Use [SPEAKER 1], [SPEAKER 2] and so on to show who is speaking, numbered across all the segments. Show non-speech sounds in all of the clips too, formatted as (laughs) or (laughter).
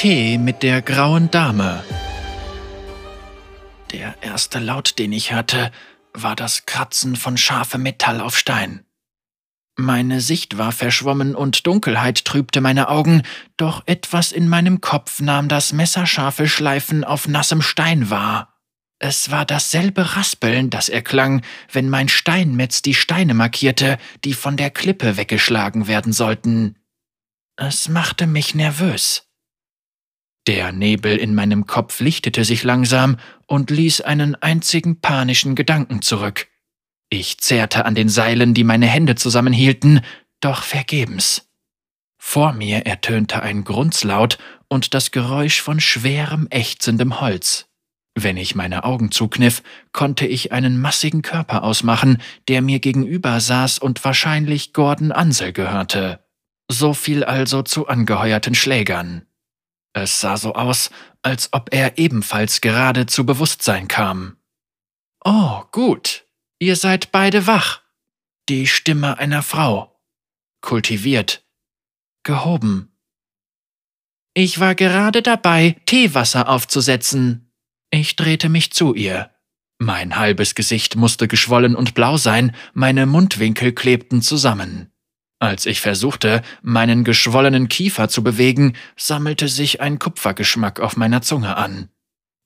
[SPEAKER 1] Tee mit der grauen Dame. Der erste Laut, den ich hörte, war das Kratzen von scharfem Metall auf Stein. Meine Sicht war verschwommen und Dunkelheit trübte meine Augen, doch etwas in meinem Kopf nahm das messerscharfe Schleifen auf nassem Stein wahr. Es war dasselbe Raspeln, das erklang, wenn mein Steinmetz die Steine markierte, die von der Klippe weggeschlagen werden sollten. Es machte mich nervös. Der Nebel in meinem Kopf lichtete sich langsam und ließ einen einzigen panischen Gedanken zurück. Ich zehrte an den Seilen, die meine Hände zusammenhielten, doch vergebens. Vor mir ertönte ein Grunzlaut und das Geräusch von schwerem, ächzendem Holz. Wenn ich meine Augen zukniff, konnte ich einen massigen Körper ausmachen, der mir gegenüber saß und wahrscheinlich Gordon Ansel gehörte. So viel also zu angeheuerten Schlägern. Es sah so aus, als ob er ebenfalls gerade zu Bewusstsein kam. Oh, gut, ihr seid beide wach. Die Stimme einer Frau. Kultiviert. Gehoben. Ich war gerade dabei, Teewasser aufzusetzen. Ich drehte mich zu ihr. Mein halbes Gesicht musste geschwollen und blau sein, meine Mundwinkel klebten zusammen. Als ich versuchte, meinen geschwollenen Kiefer zu bewegen, sammelte sich ein Kupfergeschmack auf meiner Zunge an.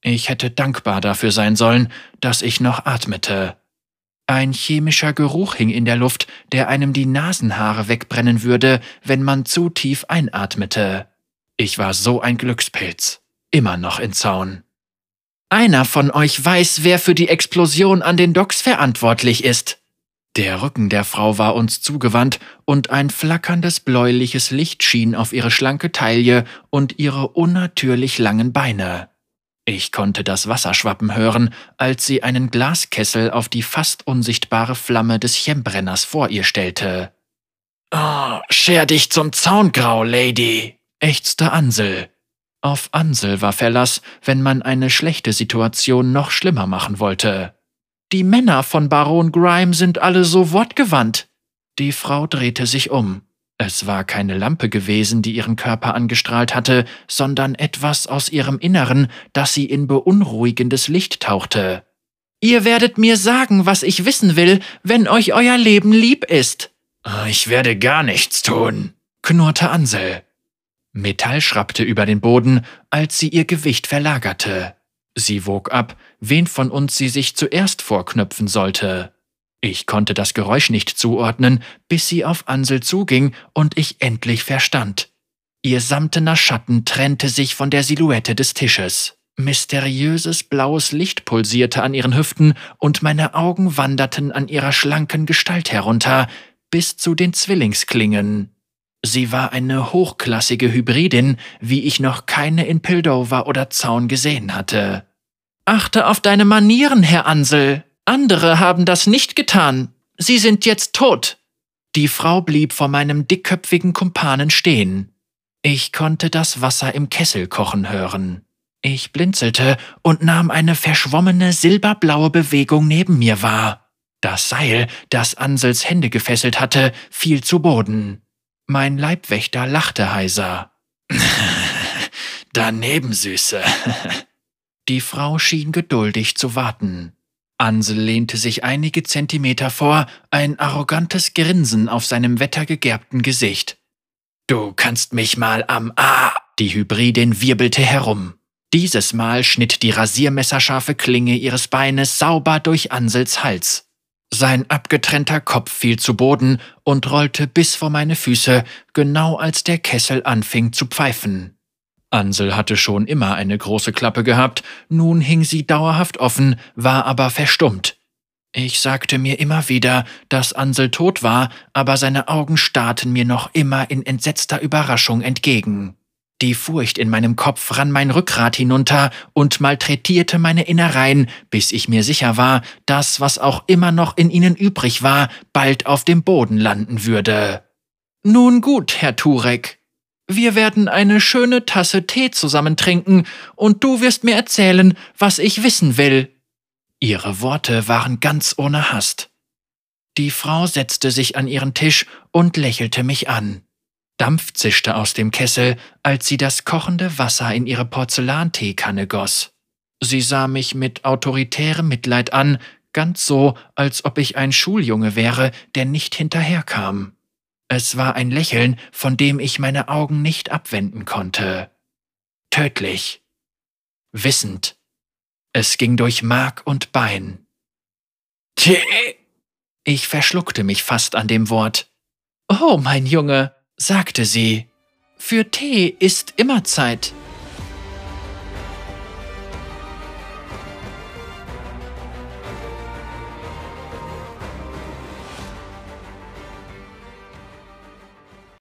[SPEAKER 1] Ich hätte dankbar dafür sein sollen, dass ich noch atmete. Ein chemischer Geruch hing in der Luft, der einem die Nasenhaare wegbrennen würde, wenn man zu tief einatmete. Ich war so ein Glückspilz, immer noch in Zaun. Einer von euch weiß, wer für die Explosion an den Docks verantwortlich ist, der Rücken der Frau war uns zugewandt und ein flackerndes bläuliches Licht schien auf ihre schlanke Taille und ihre unnatürlich langen Beine. Ich konnte das Wasser schwappen hören, als sie einen Glaskessel auf die fast unsichtbare Flamme des Chembrenners vor ihr stellte. Oh, scher dich zum Zaungrau, Lady, ächzte Ansel. Auf Ansel war Verlass, wenn man eine schlechte Situation noch schlimmer machen wollte. Die Männer von Baron Grime sind alle so wortgewandt. Die Frau drehte sich um. Es war keine Lampe gewesen, die ihren Körper angestrahlt hatte, sondern etwas aus ihrem Inneren, das sie in beunruhigendes Licht tauchte. Ihr werdet mir sagen, was ich wissen will, wenn euch euer Leben lieb ist. Ich werde gar nichts tun, knurrte Ansel. Metall schrappte über den Boden, als sie ihr Gewicht verlagerte. Sie wog ab, wen von uns sie sich zuerst vorknöpfen sollte. Ich konnte das Geräusch nicht zuordnen, bis sie auf Ansel zuging und ich endlich verstand. Ihr samtener Schatten trennte sich von der Silhouette des Tisches. Mysteriöses blaues Licht pulsierte an ihren Hüften und meine Augen wanderten an ihrer schlanken Gestalt herunter, bis zu den Zwillingsklingen. Sie war eine hochklassige Hybridin, wie ich noch keine in Pildover oder Zaun gesehen hatte. Achte auf deine Manieren, Herr Ansel. Andere haben das nicht getan. Sie sind jetzt tot. Die Frau blieb vor meinem dickköpfigen Kumpanen stehen. Ich konnte das Wasser im Kessel kochen hören. Ich blinzelte und nahm eine verschwommene silberblaue Bewegung neben mir wahr. Das Seil, das Ansels Hände gefesselt hatte, fiel zu Boden. Mein Leibwächter lachte heiser. (laughs) Daneben, Süße. Die Frau schien geduldig zu warten. Ansel lehnte sich einige Zentimeter vor, ein arrogantes Grinsen auf seinem wettergegerbten Gesicht. Du kannst mich mal am A. Die Hybridin wirbelte herum. Dieses Mal schnitt die rasiermesserscharfe Klinge ihres Beines sauber durch Ansels Hals. Sein abgetrennter Kopf fiel zu Boden und rollte bis vor meine Füße, genau als der Kessel anfing zu pfeifen. Ansel hatte schon immer eine große Klappe gehabt, nun hing sie dauerhaft offen, war aber verstummt. Ich sagte mir immer wieder, dass Ansel tot war, aber seine Augen starrten mir noch immer in entsetzter Überraschung entgegen. Die Furcht in meinem Kopf rann mein Rückgrat hinunter und malträtierte meine Innereien, bis ich mir sicher war, dass, was auch immer noch in ihnen übrig war, bald auf dem Boden landen würde. Nun gut, Herr Turek. Wir werden eine schöne Tasse Tee zusammen trinken, und du wirst mir erzählen, was ich wissen will. Ihre Worte waren ganz ohne Hast. Die Frau setzte sich an ihren Tisch und lächelte mich an. Dampf zischte aus dem Kessel, als sie das kochende Wasser in ihre Porzellanteekanne goss. Sie sah mich mit autoritärem Mitleid an, ganz so, als ob ich ein Schuljunge wäre, der nicht hinterherkam. Es war ein Lächeln, von dem ich meine Augen nicht abwenden konnte. Tödlich. Wissend. Es ging durch Mark und Bein. Tee. Ich verschluckte mich fast an dem Wort. Oh, mein Junge, sagte sie. Für Tee ist immer Zeit.